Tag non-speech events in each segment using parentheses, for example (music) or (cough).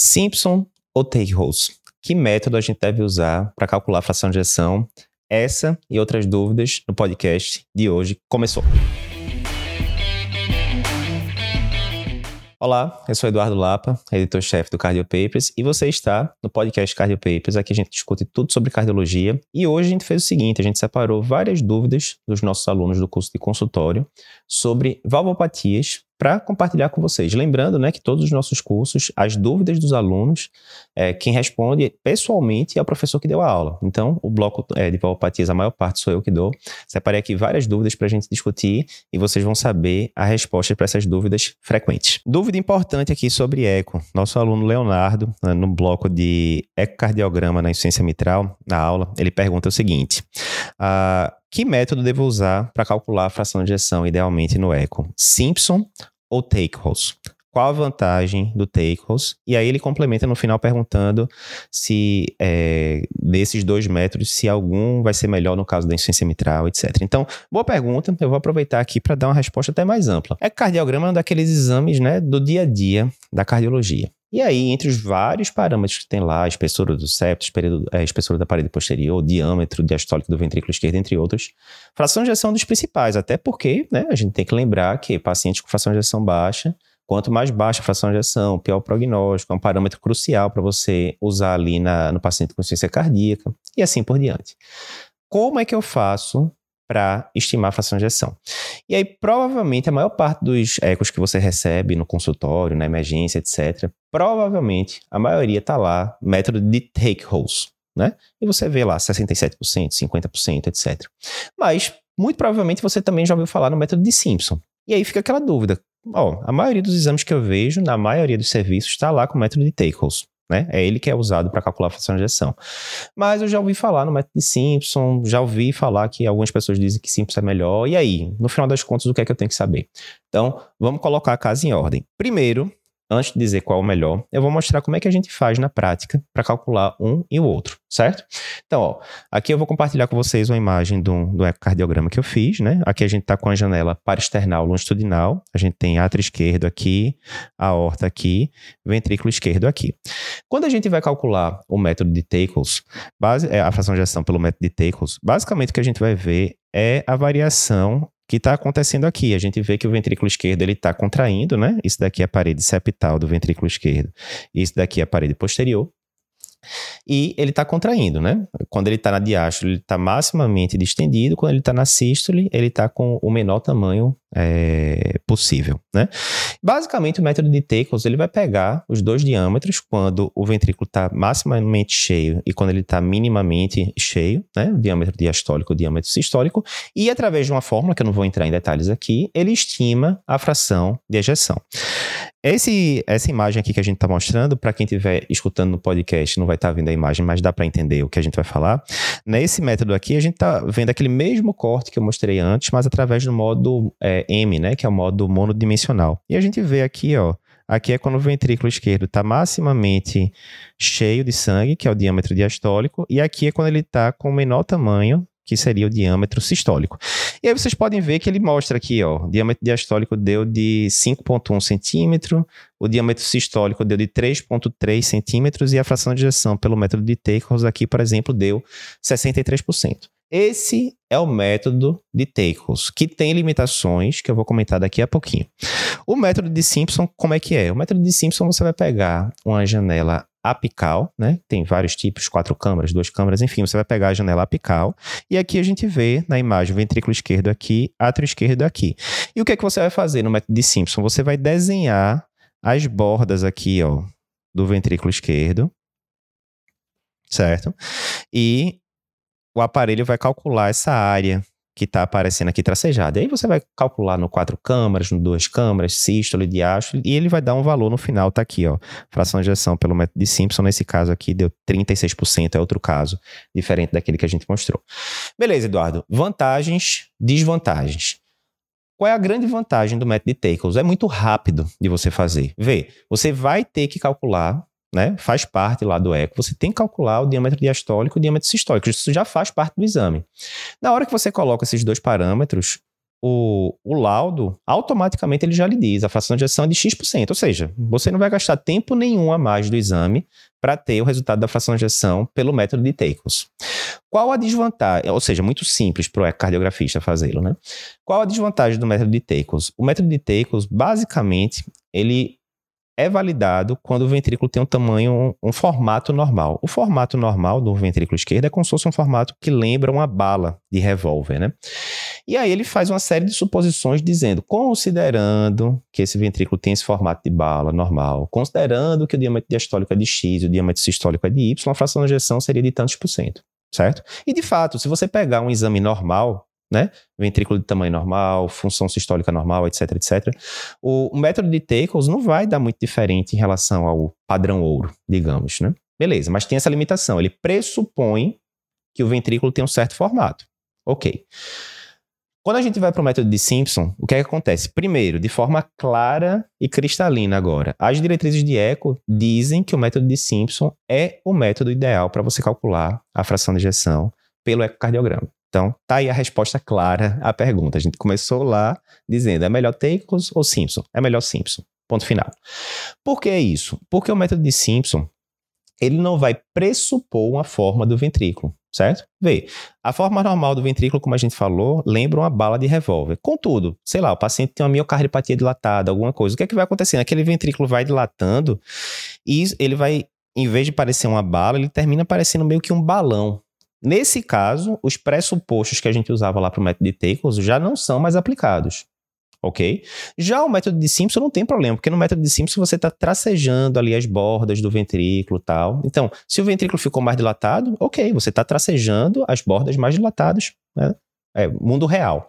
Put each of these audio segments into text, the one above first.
Simpson ou take-holes? Que método a gente deve usar para calcular a fração de ejeção? Essa e outras dúvidas no podcast de hoje começou. Olá, eu sou Eduardo Lapa, editor-chefe do Cardio Papers, e você está no podcast Cardio Papers. Aqui a gente discute tudo sobre cardiologia. E hoje a gente fez o seguinte: a gente separou várias dúvidas dos nossos alunos do curso de consultório sobre valvopatias para compartilhar com vocês. Lembrando né, que todos os nossos cursos, as dúvidas dos alunos, é, quem responde pessoalmente é o professor que deu a aula. Então, o bloco é, de valopatias, a maior parte sou eu que dou. Separei aqui várias dúvidas para a gente discutir e vocês vão saber a resposta para essas dúvidas frequentes. Dúvida importante aqui sobre eco. Nosso aluno Leonardo, né, no bloco de ecocardiograma na insuficiência mitral, na aula, ele pergunta o seguinte. Uh, que método devo usar para calcular a fração de ejeção idealmente no eco? Simpson ou Take-Holes? Qual a vantagem do Take-Holes? E aí ele complementa no final perguntando se é, desses dois métodos, se algum vai ser melhor no caso da insuficiência mitral, etc. Então, boa pergunta. Eu vou aproveitar aqui para dar uma resposta até mais ampla. É cardiograma daqueles exames né, do dia a dia da cardiologia. E aí, entre os vários parâmetros que tem lá, a espessura do septo, a espessura da parede posterior, diâmetro diastólico do ventrículo esquerdo, entre outros, fração de ejeção dos principais, até porque né, a gente tem que lembrar que pacientes com fração de ejeção baixa, quanto mais baixa a fração de ejeção, pior o prognóstico, é um parâmetro crucial para você usar ali na, no paciente com insuficiência cardíaca, e assim por diante. Como é que eu faço para estimar a fração de ejeção. E aí, provavelmente, a maior parte dos ecos que você recebe no consultório, na emergência, etc., provavelmente a maioria está lá, método de take holes, né? E você vê lá 67%, 50%, etc. Mas, muito provavelmente, você também já ouviu falar no método de Simpson. E aí fica aquela dúvida. Ó, a maioria dos exames que eu vejo, na maioria dos serviços, está lá com o método de take holes. Né? É ele que é usado para calcular a fração de ejeção. Mas eu já ouvi falar no método de Simpson, já ouvi falar que algumas pessoas dizem que Simpson é melhor. E aí, no final das contas, o que é que eu tenho que saber? Então, vamos colocar a casa em ordem. Primeiro, antes de dizer qual é o melhor, eu vou mostrar como é que a gente faz na prática para calcular um e o outro, certo? Então, ó, aqui eu vou compartilhar com vocês uma imagem do, do ecocardiograma que eu fiz, né? Aqui a gente está com a janela parasternal longitudinal, a gente tem átrio esquerdo aqui, aorta aqui, ventrículo esquerdo aqui. Quando a gente vai calcular o método de Takels, base, é, a fração de ação pelo método de Takels, basicamente o que a gente vai ver é a variação que está acontecendo aqui. A gente vê que o ventrículo esquerdo ele está contraindo, né? Isso daqui é a parede septal do ventrículo esquerdo. Isso daqui é a parede posterior. E ele está contraindo, né? Quando ele está na diástole, ele está maximamente distendido. Quando ele está na sístole, ele está com o menor tamanho é, possível, né? Basicamente, o método de Takels, ele vai pegar os dois diâmetros quando o ventrículo está maximamente cheio e quando ele está minimamente cheio, né? O diâmetro diastólico, o diâmetro sistólico, e através de uma fórmula, que eu não vou entrar em detalhes aqui, ele estima a fração de ejeção. Esse, essa imagem aqui que a gente está mostrando, para quem estiver escutando no podcast, não vai estar tá vendo a imagem, mas dá para entender o que a gente vai falar. Nesse método aqui, a gente está vendo aquele mesmo corte que eu mostrei antes, mas através do modo é, M, né, que é o modo monodimensional. E a gente vê aqui, ó, Aqui é quando o ventrículo esquerdo está maximamente cheio de sangue, que é o diâmetro diastólico, e aqui é quando ele está com o menor tamanho, que seria o diâmetro sistólico. E aí vocês podem ver que ele mostra aqui, ó, o diâmetro diastólico deu de 5,1 centímetro, o diâmetro sistólico deu de 3,3 centímetros e a fração de ejeção pelo método de Takers aqui, por exemplo, deu 63%. Esse é o método de Takers, que tem limitações que eu vou comentar daqui a pouquinho. O método de Simpson, como é que é? O método de Simpson você vai pegar uma janela apical, né? Tem vários tipos, quatro câmaras, duas câmaras, enfim, você vai pegar a janela apical e aqui a gente vê na imagem o ventrículo esquerdo aqui, átrio esquerdo aqui. E o que é que você vai fazer no método de Simpson? Você vai desenhar as bordas aqui, ó, do ventrículo esquerdo, certo? E o aparelho vai calcular essa área que está aparecendo aqui tracejado. Aí você vai calcular no quatro câmaras, no duas câmaras, sístole, diástole, e ele vai dar um valor no final, tá aqui, ó. Fração de ejeção pelo método de Simpson, nesse caso aqui deu 36%, é outro caso, diferente daquele que a gente mostrou. Beleza, Eduardo. Vantagens, desvantagens. Qual é a grande vantagem do método de Takels? É muito rápido de você fazer. Vê, você vai ter que calcular né, faz parte lá do eco, você tem que calcular o diâmetro diastólico e o diâmetro sistólico. Isso já faz parte do exame. Na hora que você coloca esses dois parâmetros, o, o laudo, automaticamente ele já lhe diz, a fração de ejeção é de X%, ou seja, você não vai gastar tempo nenhum a mais do exame para ter o resultado da fração de ejeção pelo método de Takos. Qual a desvantagem? Ou seja, muito simples para o cardiografista fazê-lo, né? Qual a desvantagem do método de Takos? O método de Takos, basicamente, ele é validado quando o ventrículo tem um tamanho, um, um, formato normal. O formato normal do ventrículo esquerdo é como se fosse um formato que lembra uma bala de revólver, né? E aí ele faz uma série de suposições dizendo, considerando que esse ventrículo tem esse formato de bala normal, considerando que o diâmetro diastólico é de X e o diâmetro sistólico é de Y, a fração de ejeção seria de tantos por cento, certo? E de fato, se você pegar um exame normal, né? Ventrículo de tamanho normal, função sistólica normal, etc, etc. O, método de Takels não vai dar muito diferente em relação ao padrão ouro, digamos, né? Beleza, mas tem essa limitação. Ele pressupõe que o ventrículo tem um certo formato. Ok. Quando a gente vai para o método de Simpson, o que, é que acontece? Primeiro, de forma clara e cristalina agora, as diretrizes de eco dizem que o método de Simpson é o método ideal para você calcular a fração de ejeção pelo ecocardiograma. Então, tá aí a resposta clara à pergunta. A gente começou lá dizendo: é melhor Takos ou Simpson? É melhor Simpson. Ponto final. Por que isso? Porque o método de Simpson ele não vai pressupor uma forma do ventrículo, certo? Vê, a forma normal do ventrículo, como a gente falou, lembra uma bala de revólver. Contudo, sei lá, o paciente tem uma miocardiopatia dilatada, alguma coisa. O que é que vai acontecendo? Aquele ventrículo vai dilatando e ele vai, em vez de parecer uma bala, ele termina parecendo meio que um balão. Nesse caso, os pressupostos que a gente usava lá para o método de Takels já não são mais aplicados. Ok? Já o método de Simpson não tem problema, porque no método de Simpson você está tracejando ali as bordas do ventrículo tal. Então, se o ventrículo ficou mais dilatado, ok, você está tracejando as bordas mais dilatadas. Né? É mundo real.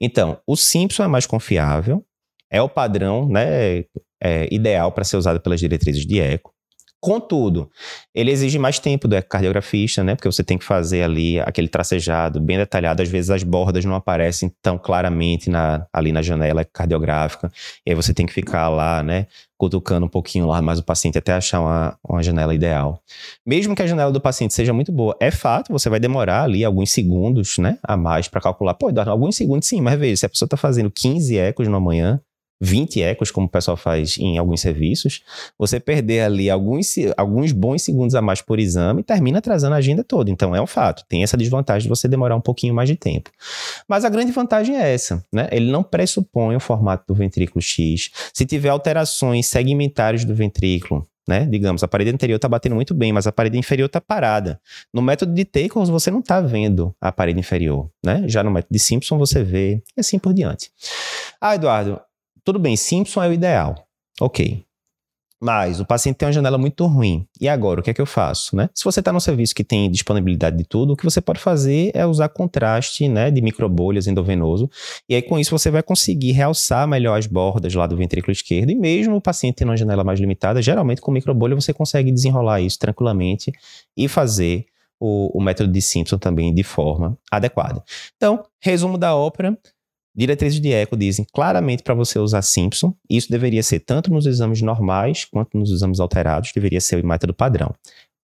Então, o Simpson é mais confiável, é o padrão né, é, ideal para ser usado pelas diretrizes de eco. Contudo, ele exige mais tempo do ecocardiografista, né? Porque você tem que fazer ali aquele tracejado bem detalhado. Às vezes as bordas não aparecem tão claramente na, ali na janela cardiográfica. E aí você tem que ficar lá, né? Cutucando um pouquinho lá mais o paciente até achar uma, uma janela ideal. Mesmo que a janela do paciente seja muito boa, é fato, você vai demorar ali alguns segundos, né? A mais para calcular. Pô, alguns segundos sim, mas veja, se a pessoa está fazendo 15 ecos numa manhã, 20 ecos, como o pessoal faz em alguns serviços, você perder ali alguns, alguns bons segundos a mais por exame termina atrasando a agenda toda. Então é um fato. Tem essa desvantagem de você demorar um pouquinho mais de tempo. Mas a grande vantagem é essa, né? Ele não pressupõe o formato do ventrículo X. Se tiver alterações segmentares do ventrículo, né? Digamos, a parede anterior está batendo muito bem, mas a parede inferior está parada. No método de Takers, você não está vendo a parede inferior, né? Já no método de Simpson, você vê e assim por diante. Ah, Eduardo, tudo bem, Simpson é o ideal. Ok. Mas o paciente tem uma janela muito ruim. E agora, o que é que eu faço? Né? Se você está num serviço que tem disponibilidade de tudo, o que você pode fazer é usar contraste né, de microbolhas endovenoso. E aí, com isso, você vai conseguir realçar melhor as bordas lá do ventrículo esquerdo. E mesmo o paciente tendo uma janela mais limitada, geralmente com microbolha você consegue desenrolar isso tranquilamente e fazer o, o método de Simpson também de forma adequada. Então, resumo da ópera. Diretrizes de eco dizem claramente para você usar Simpson. Isso deveria ser tanto nos exames normais quanto nos exames alterados, deveria ser o método padrão.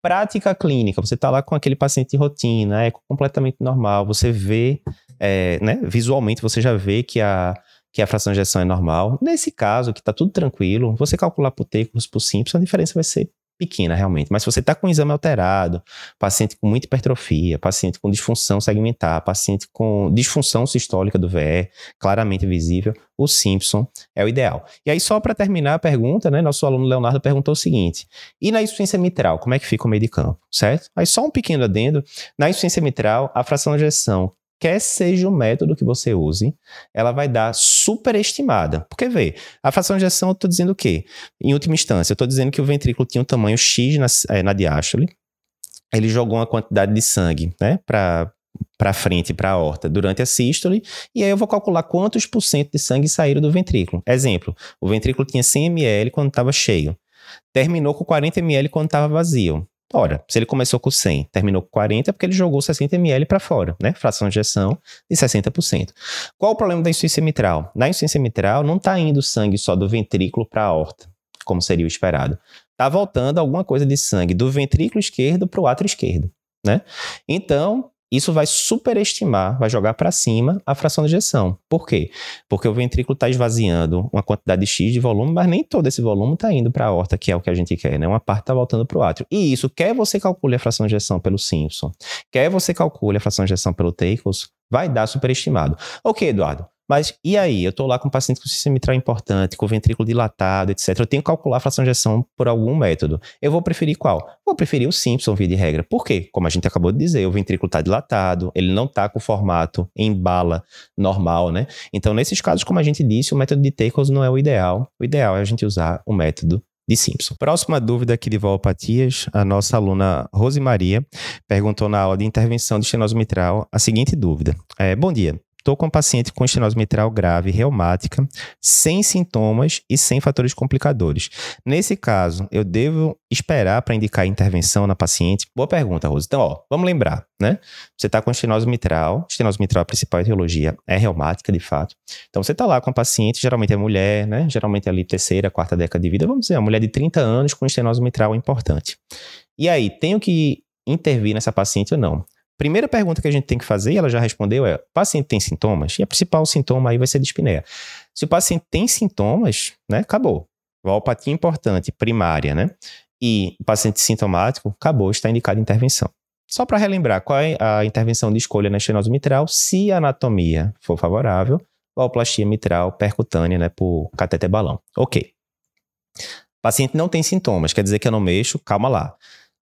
Prática clínica, você está lá com aquele paciente de rotina, eco completamente normal, você vê, é, né, visualmente você já vê que a, que a fração de ejeção é normal. Nesse caso, que está tudo tranquilo, você calcular por T por Simpson, a diferença vai ser pequena realmente. Mas se você está com o exame alterado, paciente com muita hipertrofia, paciente com disfunção segmentar, paciente com disfunção sistólica do VE, claramente visível, o Simpson é o ideal. E aí, só para terminar a pergunta, né? Nosso aluno Leonardo perguntou o seguinte: e na insuficiência mitral, como é que fica o meio de campo? Certo? Aí, só um pequeno adendo: na insuficiência mitral, a fração de ejeção quer seja o método que você use, ela vai dar superestimada. Porque, vê, a fração de ejeção eu estou dizendo o quê? Em última instância, eu estou dizendo que o ventrículo tinha um tamanho X na, é, na diástole, ele jogou uma quantidade de sangue né, para para frente, para a horta, durante a sístole, e aí eu vou calcular quantos por cento de sangue saíram do ventrículo. Exemplo, o ventrículo tinha 100 ml quando estava cheio, terminou com 40 ml quando estava vazio. Ora, se ele começou com 100, terminou com 40, é porque ele jogou 60 ml para fora, né? Fração de ejeção de 60%. Qual o problema da insuficiência mitral? Na insuficiência mitral não está indo sangue só do ventrículo para a aorta, como seria o esperado. Está voltando alguma coisa de sangue do ventrículo esquerdo para o átrio esquerdo, né? Então, isso vai superestimar, vai jogar para cima a fração de ejeção. Por quê? Porque o ventrículo está esvaziando uma quantidade X de volume, mas nem todo esse volume está indo para a aorta, que é o que a gente quer, né? Uma parte está voltando para o átrio. E isso, quer você calcule a fração de ejeção pelo Simpson, quer você calcule a fração de ejeção pelo Takels, vai dar superestimado. Ok, Eduardo, mas e aí? Eu estou lá com um paciente com sistema mitral importante, com ventrículo dilatado, etc. Eu tenho que calcular a fração de ejeção por algum método. Eu vou preferir qual? Vou preferir o Simpson, via de regra. Por quê? Como a gente acabou de dizer, o ventrículo está dilatado, ele não está com o formato em bala normal, né? Então, nesses casos, como a gente disse, o método de Takos não é o ideal. O ideal é a gente usar o método de Simpson. Próxima dúvida aqui de valopatias, a nossa aluna Rose Maria perguntou na aula de intervenção de estenose mitral a seguinte dúvida. É, bom dia, Estou com um paciente com estenose mitral grave, reumática, sem sintomas e sem fatores complicadores. Nesse caso, eu devo esperar para indicar intervenção na paciente? Boa pergunta, Rosa. Então, ó, vamos lembrar, né? Você está com estenose mitral, estenose mitral, a principal etiologia é reumática, de fato. Então, você está lá com a paciente, geralmente é mulher, né? Geralmente é ali terceira, quarta década de vida, vamos dizer, uma mulher de 30 anos com estenose mitral importante. E aí, tenho que intervir nessa paciente ou não? Primeira pergunta que a gente tem que fazer, e ela já respondeu, é: o paciente tem sintomas? E a principal sintoma aí vai ser dispneia. Se o paciente tem sintomas, né, acabou. Valpatia importante, primária, né? E o paciente sintomático, acabou, está indicado intervenção. Só para relembrar, qual é a intervenção de escolha na estenose mitral? Se a anatomia for favorável, valplastia mitral percutânea, né, por cateter balão. Ok. Paciente não tem sintomas, quer dizer que eu não mexo, calma lá.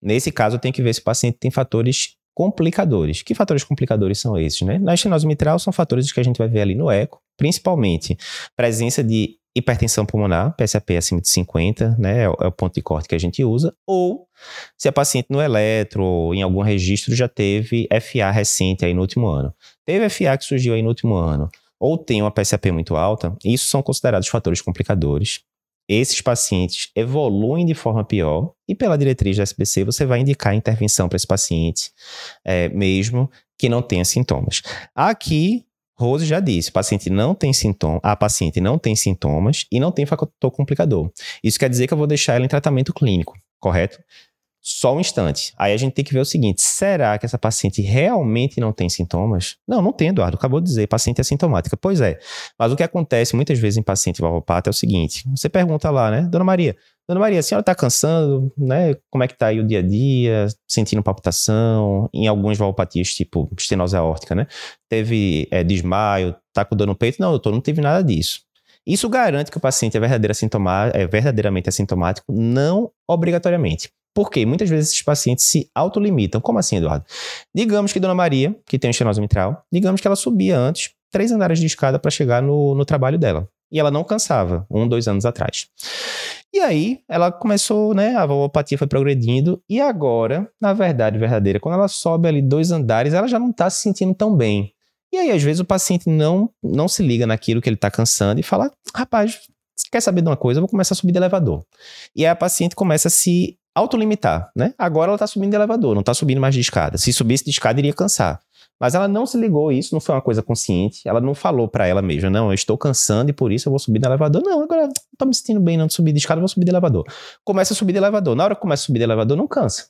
Nesse caso, eu tenho que ver se o paciente tem fatores complicadores. Que fatores complicadores são esses? Né? Na estenose mitral são fatores que a gente vai ver ali no eco, principalmente presença de hipertensão pulmonar, PSAP acima de 50, né, é, é o ponto de corte que a gente usa, ou se a paciente no eletro ou em algum registro já teve FA recente aí no último ano. Teve FA que surgiu aí no último ano, ou tem uma PSAP muito alta, isso são considerados fatores complicadores esses pacientes evoluem de forma pior e pela diretriz da SBC você vai indicar intervenção para esse paciente, é, mesmo que não tenha sintomas. Aqui, Rose já disse, paciente não tem sintomas, a paciente não tem sintomas e não tem fator complicador. Isso quer dizer que eu vou deixar ela em tratamento clínico, correto? Só um instante. Aí a gente tem que ver o seguinte: será que essa paciente realmente não tem sintomas? Não, não tem, Eduardo. Acabou de dizer, paciente é sintomática. Pois é. Mas o que acontece muitas vezes em paciente valvopata é o seguinte: você pergunta lá, né, Dona Maria, Dona Maria, a senhora está cansando, né? Como é que está aí o dia a dia? Sentindo palpitação? Em algumas valvopatias, tipo estenose aórtica, né? Teve é, desmaio, tá com dor no peito? Não, doutor, não teve nada disso. Isso garante que o paciente é, verdadeira é verdadeiramente assintomático? Não obrigatoriamente. Porque muitas vezes esses pacientes se autolimitam. Como assim, Eduardo? Digamos que Dona Maria, que tem estenose mitral, digamos que ela subia antes três andares de escada para chegar no, no trabalho dela. E ela não cansava, um, dois anos atrás. E aí, ela começou, né? A valvopatia foi progredindo. E agora, na verdade verdadeira, quando ela sobe ali dois andares, ela já não está se sentindo tão bem. E aí, às vezes, o paciente não, não se liga naquilo que ele está cansando e fala: rapaz, quer saber de uma coisa? Eu vou começar a subir de elevador. E aí a paciente começa a se autolimitar, né? Agora ela está subindo de elevador, não está subindo mais de escada. Se subisse de escada, iria cansar. Mas ela não se ligou isso, não foi uma coisa consciente. Ela não falou para ela mesma, não, eu estou cansando e por isso eu vou subir de elevador. Não, agora não tô me sentindo bem não de subir de escada, vou subir de elevador. Começa a subir de elevador. Na hora que começa a subir de elevador, não cansa.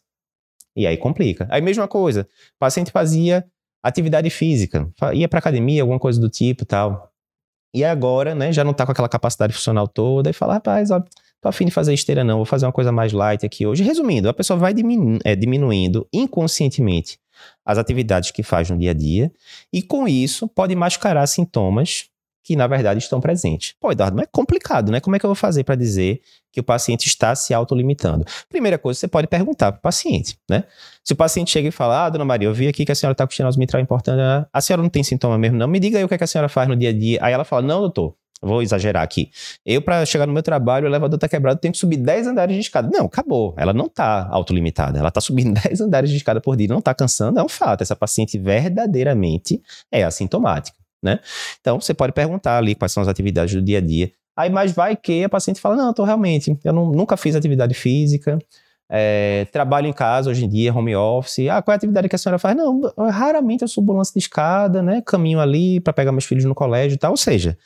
E aí complica. Aí mesma coisa, o paciente fazia atividade física, ia para academia, alguma coisa do tipo, tal. E agora, né, já não tá com aquela capacidade funcional toda e fala, rapaz, ó, tô afim de fazer esteira não, vou fazer uma coisa mais light aqui hoje. Resumindo, a pessoa vai diminu é, diminuindo inconscientemente as atividades que faz no dia a dia e com isso pode mascarar sintomas que na verdade estão presentes. Pô, Eduardo, mas é complicado, né? Como é que eu vou fazer para dizer que o paciente está se autolimitando? Primeira coisa, você pode perguntar para o paciente, né? Se o paciente chega e fala, ah, dona Maria, eu vi aqui que a senhora está com estenose mitral importante, né? a senhora não tem sintoma mesmo, não? Me diga aí o que, é que a senhora faz no dia a dia. Aí ela fala, não, doutor, Vou exagerar aqui. Eu, para chegar no meu trabalho, o elevador tá quebrado, tenho que subir 10 andares de escada. Não, acabou. Ela não tá autolimitada. Ela tá subindo (laughs) 10 andares de escada por dia, não tá cansando, é um fato. Essa paciente verdadeiramente é assintomática, né? Então, você pode perguntar ali quais são as atividades do dia a dia. Aí, mas vai que a paciente fala, não, tô realmente, eu não, nunca fiz atividade física, é, trabalho em casa hoje em dia, home office. Ah, qual é a atividade que a senhora faz? Não, raramente eu subo lance de escada, né? Caminho ali para pegar meus filhos no colégio e tal. Ou seja,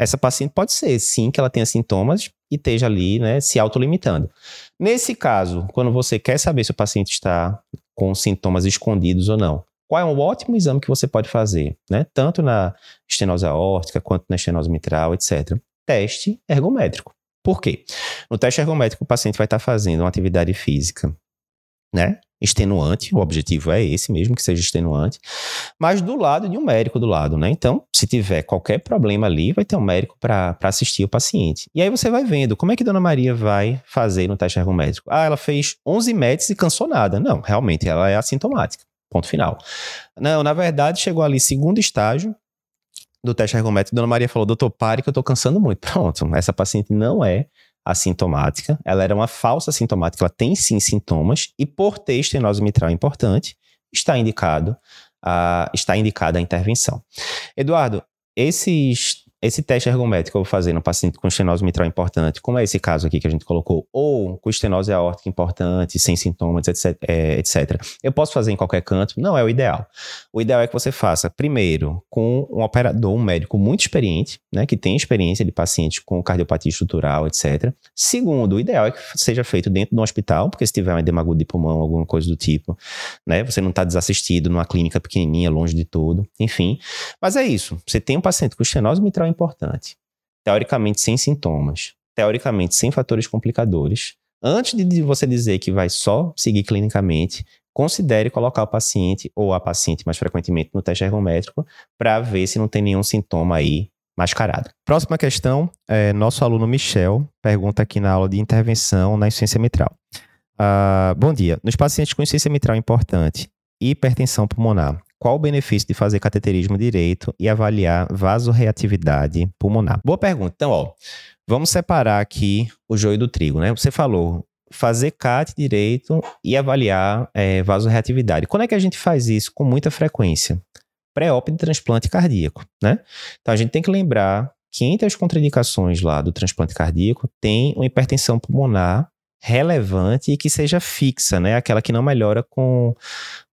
essa paciente pode ser, sim, que ela tenha sintomas e esteja ali, né, se autolimitando. Nesse caso, quando você quer saber se o paciente está com sintomas escondidos ou não, Qual é um ótimo exame que você pode fazer, né? Tanto na estenose aórtica quanto na estenose mitral, etc. Teste ergométrico. Por quê? No teste ergométrico, o paciente vai estar fazendo uma atividade física, né? Extenuante, o objetivo é esse mesmo, que seja extenuante, mas do lado de um médico do lado, né? Então, se tiver qualquer problema ali, vai ter um médico para assistir o paciente. E aí você vai vendo como é que Dona Maria vai fazer no teste ergométrico. Ah, ela fez 11 METs e cansou nada. Não, realmente ela é assintomática. Ponto final. Não, na verdade, chegou ali segundo estágio do teste ergométrico. Dona Maria falou: doutor, pare que eu tô cansando muito. (laughs) Pronto, essa paciente não é assintomática, ela era uma falsa sintomática, ela tem sim sintomas, e por ter estenose mitral importante, está indicado a, está indicada a intervenção. Eduardo, esses esse teste ergométrico que eu vou fazer no paciente com estenose mitral importante, como é esse caso aqui que a gente colocou, ou com estenose aórtica importante, sem sintomas, etc, é, etc. Eu posso fazer em qualquer canto? Não é o ideal. O ideal é que você faça, primeiro, com um operador, um médico muito experiente, né, que tem experiência de paciente com cardiopatia estrutural, etc. Segundo, o ideal é que seja feito dentro do hospital, porque se tiver um edema agudo de pulmão, alguma coisa do tipo, né, você não está desassistido numa clínica pequenininha, longe de tudo, enfim. Mas é isso. Você tem um paciente com estenose mitral importante. Teoricamente sem sintomas, teoricamente sem fatores complicadores. Antes de você dizer que vai só seguir clinicamente, considere colocar o paciente ou a paciente mais frequentemente no teste ergométrico para ver se não tem nenhum sintoma aí mascarado. Próxima questão, é, nosso aluno Michel pergunta aqui na aula de intervenção na insuficiência mitral. Uh, bom dia. Nos pacientes com insuficiência mitral importante e hipertensão pulmonar, qual o benefício de fazer cateterismo direito e avaliar vasorreatividade pulmonar? Boa pergunta. Então, ó, vamos separar aqui o joio do trigo, né? Você falou fazer CAT direito e avaliar é, vasorreatividade. Quando é que a gente faz isso com muita frequência? Pré-op de transplante cardíaco, né? Então a gente tem que lembrar que entre as contraindicações lá do transplante cardíaco tem uma hipertensão pulmonar relevante e que seja fixa, né? Aquela que não melhora com,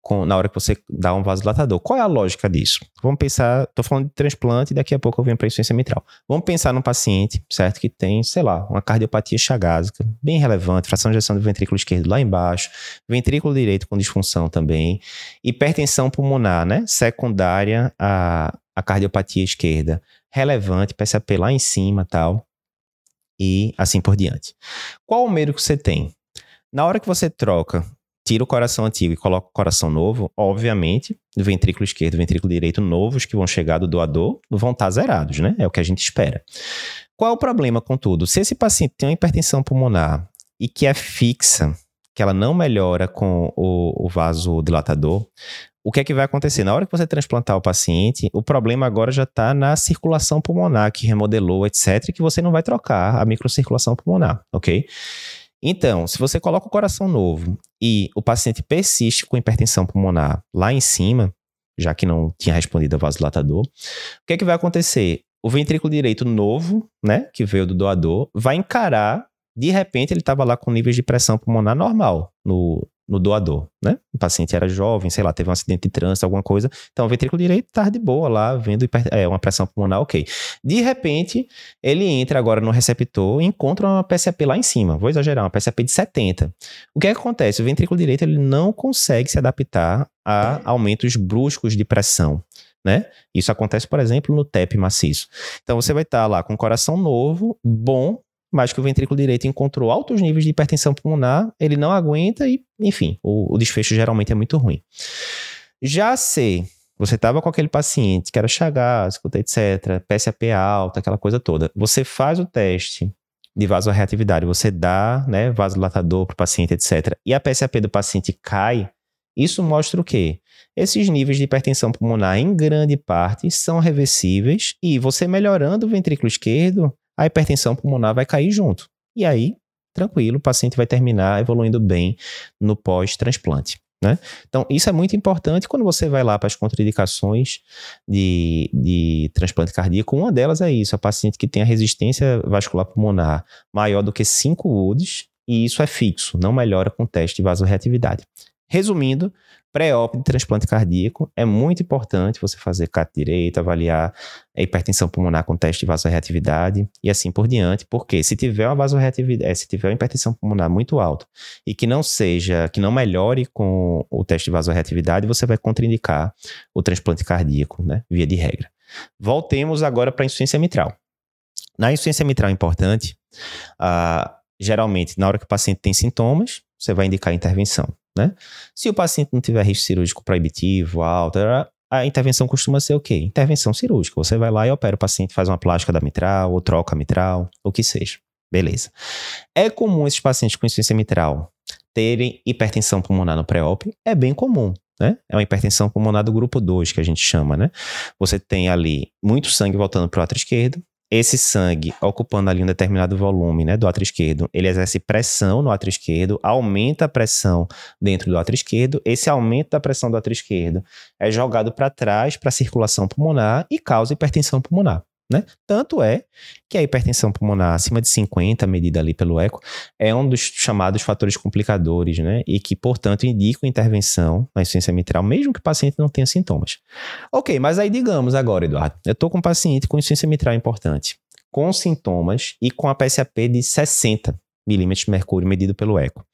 com, na hora que você dá um vasodilatador. Qual é a lógica disso? Vamos pensar, estou falando de transplante e daqui a pouco eu venho para insuficiência mitral. Vamos pensar num paciente, certo, que tem, sei lá, uma cardiopatia chagásica, bem relevante, fração de ejeção do ventrículo esquerdo lá embaixo, ventrículo direito com disfunção também, hipertensão pulmonar, né, secundária à, à cardiopatia esquerda, relevante, PSAP lá em cima tal, e assim por diante. Qual o medo que você tem? Na hora que você troca tira o coração antigo e coloca o coração novo, obviamente, o ventrículo esquerdo e ventrículo direito novos que vão chegar do doador vão estar zerados, né? É o que a gente espera. Qual é o problema, contudo? Se esse paciente tem uma hipertensão pulmonar e que é fixa, que ela não melhora com o, o vasodilatador, o que é que vai acontecer? Na hora que você transplantar o paciente, o problema agora já está na circulação pulmonar, que remodelou, etc., que você não vai trocar a microcirculação pulmonar, ok? Então, se você coloca o coração novo e o paciente persiste com hipertensão pulmonar lá em cima, já que não tinha respondido ao vasodilatador, o que é que vai acontecer? O ventrículo direito novo, né, que veio do doador, vai encarar, de repente ele estava lá com níveis de pressão pulmonar normal no, no doador, né? O paciente era jovem, sei lá, teve um acidente de trânsito, alguma coisa. Então, o ventrículo direito tá de boa lá, vendo é, uma pressão pulmonar, ok. De repente, ele entra agora no receptor e encontra uma PSAP lá em cima. Vou exagerar, uma PSAP de 70. O que, é que acontece? O ventrículo direito ele não consegue se adaptar a aumentos bruscos de pressão. Né? Isso acontece, por exemplo, no TEP maciço. Então você vai estar tá lá com um coração novo, bom, mas que o ventrículo direito encontrou altos níveis de hipertensão pulmonar, ele não aguenta e, enfim, o, o desfecho geralmente é muito ruim. Já se você estava com aquele paciente que era chagásico, etc., PSAP alta, aquela coisa toda, você faz o teste de vasorreatividade, você dá né, vasodilatador para o paciente, etc., e a PSAP do paciente cai, isso mostra o quê? Esses níveis de hipertensão pulmonar, em grande parte, são reversíveis e você melhorando o ventrículo esquerdo, a hipertensão pulmonar vai cair junto. E aí, tranquilo, o paciente vai terminar evoluindo bem no pós-transplante. Né? Então, isso é muito importante quando você vai lá para as contraindicações de, de transplante cardíaco. Uma delas é isso: a paciente que tem a resistência vascular pulmonar maior do que 5 UDs, e isso é fixo, não melhora com teste de vasorreatividade. Resumindo, pré-op de transplante cardíaco, é muito importante você fazer CAT direito, avaliar a hipertensão pulmonar com teste de vasoreatividade e assim por diante, porque se tiver uma vasoreatividade, se tiver uma hipertensão pulmonar muito alta e que não seja, que não melhore com o teste de vasoreatividade, você vai contraindicar o transplante cardíaco, né, via de regra. Voltemos agora para a insuficiência mitral. Na insuficiência mitral importante, uh, geralmente, na hora que o paciente tem sintomas, você vai indicar intervenção. Né? Se o paciente não tiver risco cirúrgico proibitivo, alto, a intervenção costuma ser o quê? Intervenção cirúrgica. Você vai lá e opera o paciente, faz uma plástica da mitral, ou troca a mitral, o que seja. Beleza. É comum esses pacientes com insuficiência mitral terem hipertensão pulmonar no pré-op? É bem comum. Né? É uma hipertensão pulmonar do grupo 2, que a gente chama, né? Você tem ali muito sangue voltando para o ato esquerdo, esse sangue ocupando ali um determinado volume né, do átrio esquerdo, ele exerce pressão no átrio esquerdo, aumenta a pressão dentro do átrio esquerdo. Esse aumento da pressão do átrio esquerdo é jogado para trás para a circulação pulmonar e causa hipertensão pulmonar. Né? Tanto é que a hipertensão pulmonar acima de 50, medida ali pelo eco, é um dos chamados fatores complicadores, né? E que, portanto, indicam intervenção na insuficiência mitral, mesmo que o paciente não tenha sintomas. Ok, mas aí digamos agora, Eduardo, eu estou com um paciente com insuficiência mitral importante, com sintomas e com a PSAP de 60 milímetros de mercúrio medido pelo eco.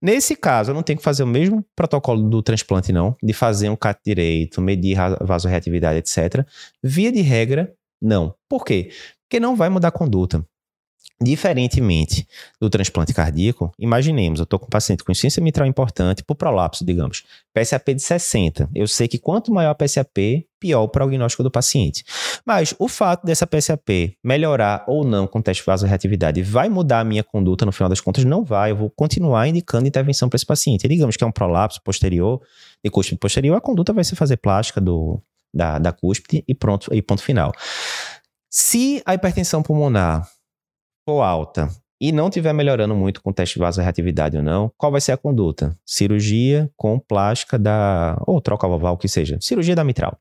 Nesse caso, eu não tenho que fazer o mesmo protocolo do transplante, não, de fazer um CAT direito, medir vasoreatividade, etc. Via de regra, não. Por quê? Porque não vai mudar a conduta. Diferentemente do transplante cardíaco, imaginemos, eu estou com um paciente com insuficiência mitral importante por prolapso, digamos, PSAP de 60. Eu sei que quanto maior a PSAP, pior o prognóstico do paciente. Mas o fato dessa PSAP melhorar ou não com teste de vasoreatividade vai mudar a minha conduta no final das contas? Não vai. Eu vou continuar indicando intervenção para esse paciente. E digamos que é um prolapso posterior e cúspide posterior, a conduta vai ser fazer plástica do, da, da cúspide e pronto, e ponto final. Se a hipertensão pulmonar for alta e não estiver melhorando muito com o teste de vasoreatividade ou não, qual vai ser a conduta? Cirurgia com plástica da. ou troca valval, o que seja. Cirurgia da mitral.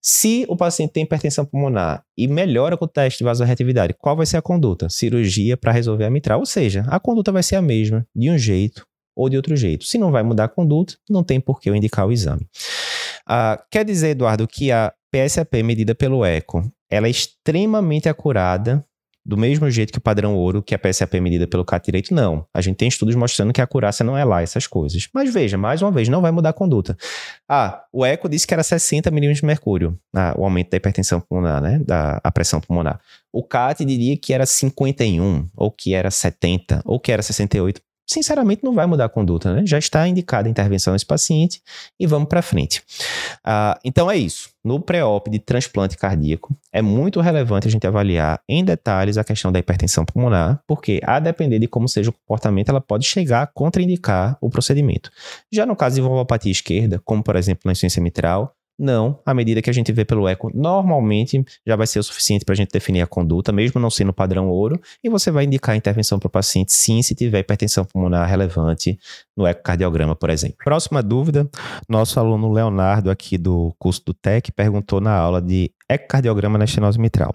Se o paciente tem hipertensão pulmonar e melhora com o teste de vasoreatividade, qual vai ser a conduta? Cirurgia para resolver a mitral. Ou seja, a conduta vai ser a mesma, de um jeito ou de outro jeito. Se não vai mudar a conduta, não tem por que eu indicar o exame. Uh, quer dizer, Eduardo, que a PSAP medida pelo ECO, ela é extremamente acurada, do mesmo jeito que o padrão ouro, que a PSAP medida pelo CAT direito, não. A gente tem estudos mostrando que a acurácia não é lá, essas coisas. Mas veja, mais uma vez, não vai mudar a conduta. Ah, o ECO disse que era 60 milímetros de mercúrio, ah, o aumento da hipertensão pulmonar, né, da a pressão pulmonar. O CAT diria que era 51, ou que era 70, ou que era 68 sinceramente não vai mudar a conduta, né? Já está indicada a intervenção nesse paciente e vamos para frente. Uh, então é isso. No pré-op de transplante cardíaco, é muito relevante a gente avaliar em detalhes a questão da hipertensão pulmonar, porque a depender de como seja o comportamento, ela pode chegar a contraindicar o procedimento. Já no caso de valvopatia esquerda, como por exemplo na insuficiência mitral, não, a medida que a gente vê pelo eco normalmente já vai ser o suficiente para a gente definir a conduta, mesmo não sendo padrão ouro, e você vai indicar a intervenção para o paciente sim se tiver hipertensão pulmonar relevante no ecocardiograma, por exemplo. Próxima dúvida, nosso aluno Leonardo aqui do curso do TEC perguntou na aula de ecocardiograma na estenose mitral.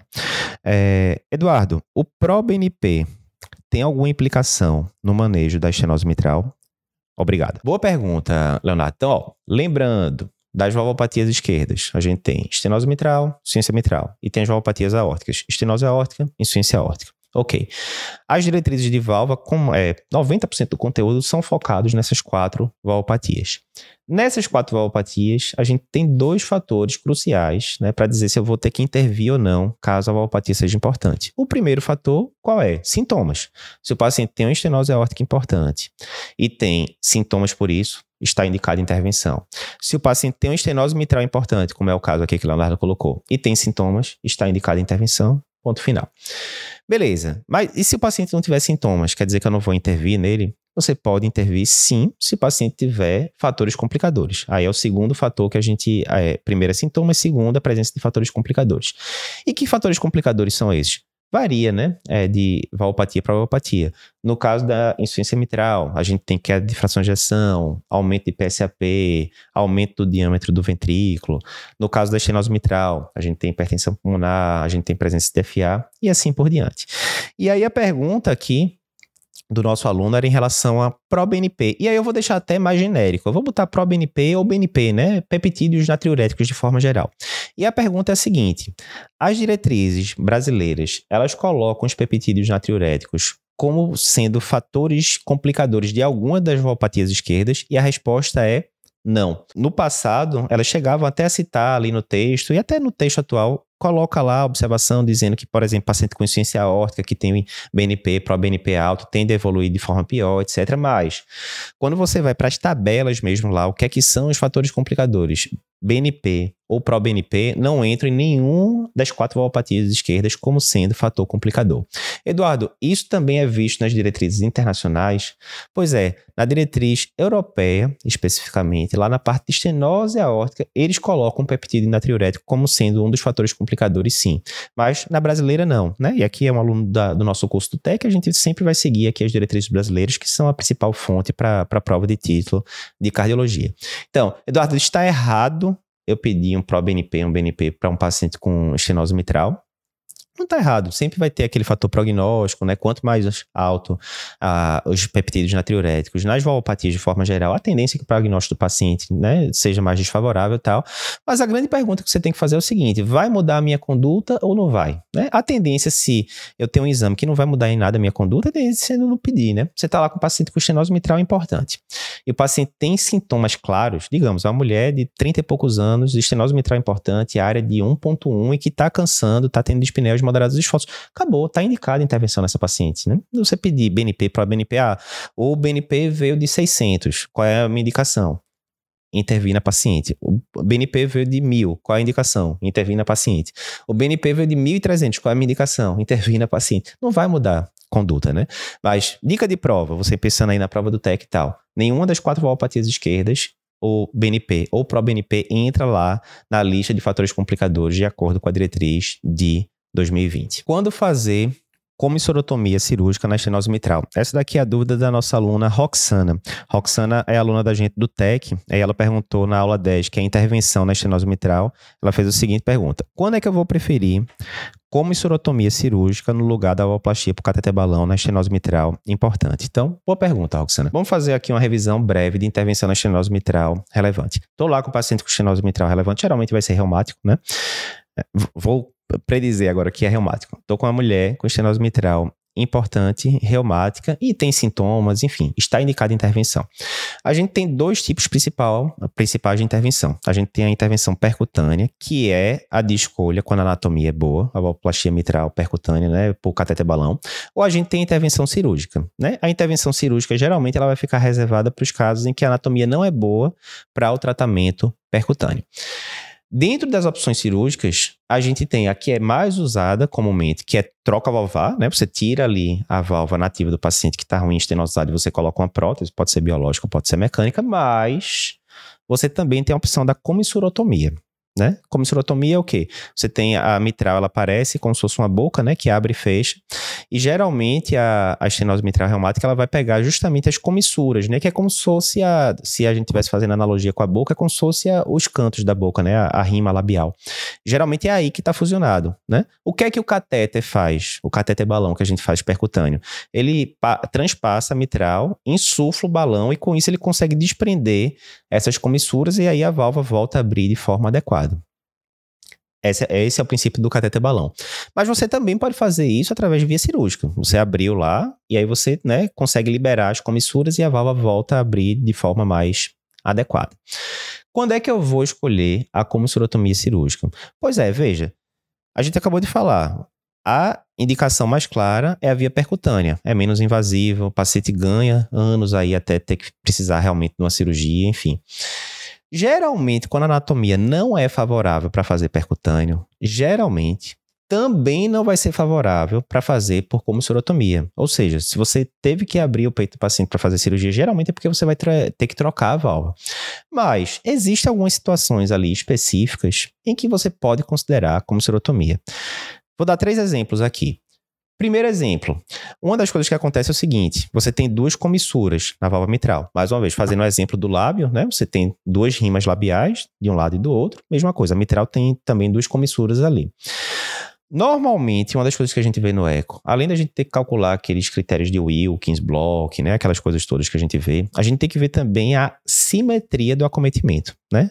É, Eduardo, o ProBNP tem alguma implicação no manejo da estenose mitral? Obrigado. Boa pergunta, Leonardo. Então, ó, lembrando, das valvopatias esquerdas, a gente tem estenose mitral, insuficiência mitral. E tem as valvopatias aórticas, estenose aórtica, insuficiência aórtica. Ok. As diretrizes de válvula, como é, 90% do conteúdo são focados nessas quatro valvopatias. Nessas quatro valvopatias, a gente tem dois fatores cruciais né, para dizer se eu vou ter que intervir ou não caso a valvopatia seja importante. O primeiro fator, qual é? Sintomas. Se o paciente tem uma estenose aórtica importante e tem sintomas por isso, está indicada intervenção. Se o paciente tem uma estenose mitral importante, como é o caso aqui que o Leonardo colocou, e tem sintomas, está indicada intervenção, ponto final. Beleza, mas e se o paciente não tiver sintomas, quer dizer que eu não vou intervir nele? Você pode intervir sim, se o paciente tiver fatores complicadores. Aí é o segundo fator que a gente. É, primeiro é sintomas, segundo a presença de fatores complicadores. E que fatores complicadores são esses? Varia, né? É de valvopatia para valvopatia. No caso da insuficiência mitral, a gente tem queda de fração de ejeção, aumento de PSAP, aumento do diâmetro do ventrículo. No caso da estenose mitral, a gente tem hipertensão pulmonar, a gente tem presença de DFA e assim por diante. E aí a pergunta aqui do nosso aluno era em relação a ProBNP. E aí eu vou deixar até mais genérico. Eu vou botar ProBNP ou BNP, né? Peptídeos natriuréticos de forma geral. E a pergunta é a seguinte: as diretrizes brasileiras, elas colocam os peptídeos natriuréticos como sendo fatores complicadores de alguma das valopatias esquerdas? E a resposta é não. No passado, elas chegavam até a citar ali no texto, e até no texto atual, coloca lá a observação dizendo que, por exemplo, paciente com insuficiência aórtica que tem BNP, pro-BNP alto, tende a evoluir de forma pior, etc. Mas, quando você vai para as tabelas mesmo lá, o que é que são os fatores complicadores? BNP ou pró-BNP não entram em nenhum das quatro valopatias esquerdas como sendo fator complicador. Eduardo, isso também é visto nas diretrizes internacionais? Pois é, na diretriz europeia, especificamente, lá na parte de estenose aórtica, eles colocam o peptídeo natriurético como sendo um dos fatores complicadores, sim. Mas na brasileira, não, né? E aqui é um aluno da, do nosso curso do TEC, a gente sempre vai seguir aqui as diretrizes brasileiras, que são a principal fonte para a prova de título de cardiologia. Então, Eduardo, está errado eu pedi um ProBNP, um BNP para um paciente com estenose mitral, não está errado. Sempre vai ter aquele fator prognóstico, né? Quanto mais alto ah, os peptídeos natriuréticos nas valopatias de forma geral, a tendência é que o prognóstico do paciente né, seja mais desfavorável e tal. Mas a grande pergunta que você tem que fazer é o seguinte: vai mudar a minha conduta ou não vai? Né? A tendência, se eu tenho um exame que não vai mudar em nada a minha conduta, é a tendência não pedir, né? Você está lá com o paciente com estenose mitral importante. E o paciente tem sintomas claros, digamos, uma mulher de 30 e poucos anos, estenose mitral importante, área de 1.1 e que está cansando, está tendo dispneia moderados esforços. Acabou, está indicada a intervenção nessa paciente, né? Você pedir BNP para BNPA, ou o BNP veio de 600, qual é a minha indicação? intervir na paciente. O BNP veio de 1.000, qual é a indicação? Intervir na paciente. O BNP veio de 1.300, qual é a minha indicação? Intervir na paciente. Não vai mudar conduta, né? Mas, dica de prova, você pensando aí na prova do TEC e tal, nenhuma das quatro valopatias esquerdas ou BNP ou pró-BNP entra lá na lista de fatores complicadores de acordo com a diretriz de 2020. Quando fazer comissorotomia cirúrgica na estenose mitral? Essa daqui é a dúvida da nossa aluna Roxana. Roxana é aluna da gente do TEC, aí ela perguntou na aula 10, que é intervenção na estenose mitral, ela fez a seguinte pergunta: Quando é que eu vou preferir comissorotomia cirúrgica no lugar da aloplastia por cateter balão na estenose mitral? Importante. Então, boa pergunta, Roxana. Vamos fazer aqui uma revisão breve de intervenção na estenose mitral relevante. Estou lá com o paciente com estenose mitral relevante, geralmente vai ser reumático, né? É, vou predizer agora que é reumático. Estou com uma mulher com estenose mitral importante, reumática e tem sintomas, enfim, está indicada intervenção. A gente tem dois tipos principal, principais de intervenção. A gente tem a intervenção percutânea, que é a de escolha quando a anatomia é boa, a valvoplastia mitral percutânea, né, por cateter balão, ou a gente tem a intervenção cirúrgica, né? A intervenção cirúrgica geralmente ela vai ficar reservada para os casos em que a anatomia não é boa para o tratamento percutâneo. Dentro das opções cirúrgicas, a gente tem a que é mais usada comumente, que é troca valvar, né? Você tira ali a válvula nativa do paciente que está ruim estenosado e você coloca uma prótese, pode ser biológica, pode ser mecânica, mas você também tem a opção da comissurotomia né? Comissurotomia é o quê? Você tem a mitral, ela aparece como se fosse uma boca, né? Que abre e fecha. E geralmente a, a estenose mitral reumática, ela vai pegar justamente as comissuras, né? Que é como se fosse a, se a gente estivesse fazendo analogia com a boca, é como se fosse a, os cantos da boca, né? A, a, rima labial. Geralmente é aí que está fusionado, né? O que é que o catéter faz? O catéter balão que a gente faz percutâneo. Ele transpassa a mitral, insufla o balão e com isso ele consegue desprender essas comissuras e aí a válvula volta a abrir de forma adequada. Esse, esse, é o princípio do cateter balão. Mas você também pode fazer isso através de via cirúrgica. Você abriu lá e aí você né, consegue liberar as comissuras e a válvula volta a abrir de forma mais adequada. Quando é que eu vou escolher a comissurotomia cirúrgica? Pois é, veja, a gente acabou de falar. A indicação mais clara é a via percutânea. É menos invasiva, o paciente ganha anos aí até ter que precisar realmente de uma cirurgia, enfim. Geralmente, quando a anatomia não é favorável para fazer percutâneo, geralmente também não vai ser favorável para fazer por comissurotomia. Ou seja, se você teve que abrir o peito do paciente para fazer cirurgia, geralmente é porque você vai ter que trocar a válvula. Mas existem algumas situações ali específicas em que você pode considerar comissurotomia. Vou dar três exemplos aqui. Primeiro exemplo. Uma das coisas que acontece é o seguinte: você tem duas comissuras na válvula mitral. Mais uma vez, fazendo o exemplo do lábio, né? Você tem duas rimas labiais de um lado e do outro. Mesma coisa, a mitral tem também duas comissuras ali. Normalmente, uma das coisas que a gente vê no eco, além da gente ter que calcular aqueles critérios de Wilkins, Block, né, aquelas coisas todas que a gente vê, a gente tem que ver também a simetria do acometimento, né?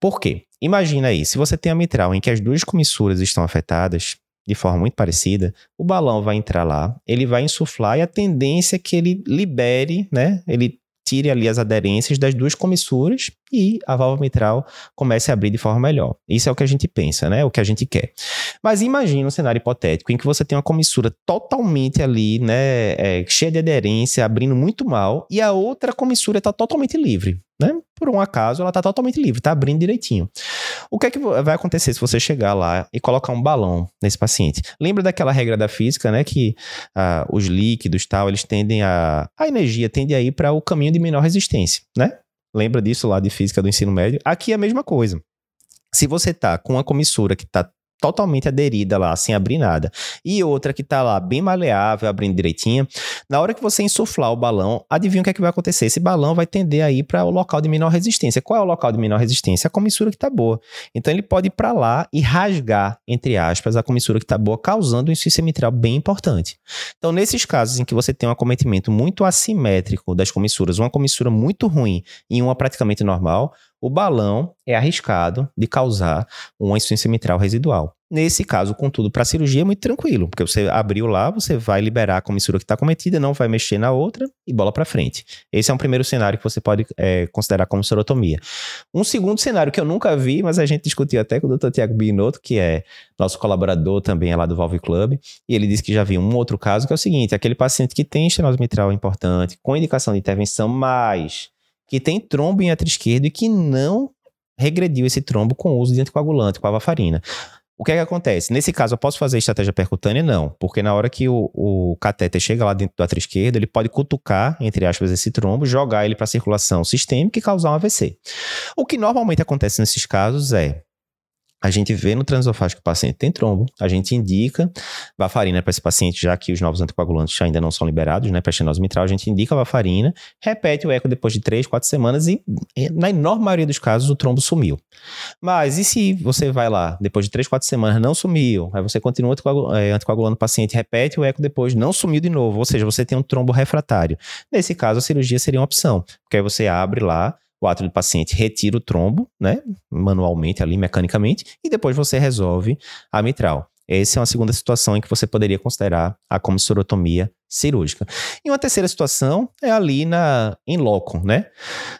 Por quê? Imagina aí, se você tem a mitral em que as duas comissuras estão afetadas de forma muito parecida, o balão vai entrar lá, ele vai insuflar e a tendência é que ele libere, né? Ele tire ali as aderências das duas comissuras e a válvula mitral comece a abrir de forma melhor. Isso é o que a gente pensa, né? O que a gente quer. Mas imagine um cenário hipotético em que você tem uma comissura totalmente ali, né, é, cheia de aderência, abrindo muito mal, e a outra comissura está totalmente livre, né? Por um acaso, ela está totalmente livre, está abrindo direitinho. O que é que vai acontecer se você chegar lá e colocar um balão nesse paciente? Lembra daquela regra da física, né? Que ah, os líquidos tal, eles tendem a. A energia tende a ir para o caminho de menor resistência, né? Lembra disso lá de física do ensino médio? Aqui é a mesma coisa. Se você tá com uma comissura que está totalmente aderida lá, sem abrir nada, e outra que tá lá bem maleável, abrindo direitinho, na hora que você insuflar o balão, adivinha o que é que vai acontecer? Esse balão vai tender a ir para o local de menor resistência. Qual é o local de menor resistência? A comissura que tá boa. Então ele pode ir para lá e rasgar, entre aspas, a comissura que tá boa, causando um insuficiência mitral bem importante. Então, nesses casos em que você tem um acometimento muito assimétrico das comissuras, uma comissura muito ruim e uma praticamente normal, o balão é arriscado de causar uma insuficiência mitral residual. Nesse caso, contudo, para cirurgia é muito tranquilo, porque você abriu lá, você vai liberar a comissura que está cometida, não vai mexer na outra e bola para frente. Esse é um primeiro cenário que você pode é, considerar como sorotomia. Um segundo cenário que eu nunca vi, mas a gente discutiu até com o Dr. Tiago Binotto, que é nosso colaborador também é lá do Valve Club, e ele disse que já viu um outro caso, que é o seguinte, aquele paciente que tem estenose mitral importante, com indicação de intervenção, mas que tem trombo em átrio esquerdo e que não regrediu esse trombo com o uso de anticoagulante, com a varfarina. O que é que acontece? Nesse caso, eu posso fazer estratégia percutânea? Não, porque na hora que o, o catéter chega lá dentro do átrio esquerdo, ele pode cutucar, entre aspas, esse trombo, jogar ele para circulação sistêmica e causar um AVC. O que normalmente acontece nesses casos é a gente vê no transesofágico que o paciente tem trombo, a gente indica varfarina para esse paciente, já que os novos anticoagulantes ainda não são liberados, né, para estenose mitral, a gente indica a varfarina, repete o eco depois de 3, 4 semanas e, na enorme maioria dos casos, o trombo sumiu. Mas e se você vai lá, depois de 3, 4 semanas, não sumiu, aí você continua é, anticoagulando o paciente, repete o eco depois, não sumiu de novo, ou seja, você tem um trombo refratário. Nesse caso, a cirurgia seria uma opção, porque aí você abre lá, o átrio do paciente retira o trombo, né, manualmente ali, mecanicamente, e depois você resolve a mitral. Essa é uma segunda situação em que você poderia considerar a comissorotomia cirúrgica. E uma terceira situação é ali na em loco, né?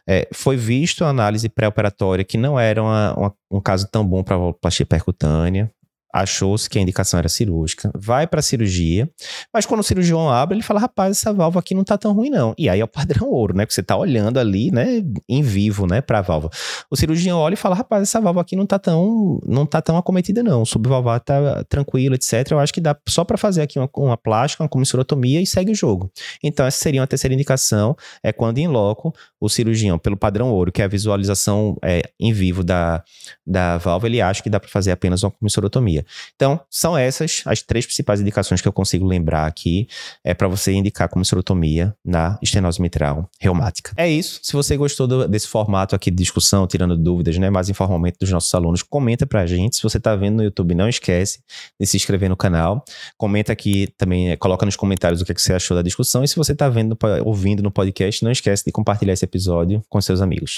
É, foi visto a análise pré-operatória que não era uma, uma, um caso tão bom para valvoplastia percutânea, achou-se que a indicação era cirúrgica, vai para a cirurgia, mas quando o cirurgião abre, ele fala: rapaz, essa válvula aqui não tá tão ruim, não. E aí é o padrão ouro, né? Que você tá olhando ali, né, em vivo, né, para a válvula. O cirurgião olha e fala: rapaz, essa válvula aqui não tá tão, não tá tão acometida, não. O subvalvar tá tranquilo, etc. Eu acho que dá só para fazer aqui uma, uma plástica, uma comissurotomia e segue o jogo. Então, essa seria uma terceira indicação, é quando em loco o cirurgião, pelo padrão ouro, que é a visualização é, em vivo da, da válvula, ele acha que dá para fazer apenas uma comissurotomia. Então, são essas as três principais indicações que eu consigo lembrar aqui é para você indicar como serotomia na estenose mitral reumática. É isso. Se você gostou do, desse formato aqui de discussão, tirando dúvidas, né, mais informalmente dos nossos alunos, comenta pra gente. Se você tá vendo no YouTube, não esquece de se inscrever no canal. Comenta aqui também, coloca nos comentários o que, é que você achou da discussão. E se você tá vendo, ouvindo no podcast, não esquece de compartilhar esse episódio com seus amigos.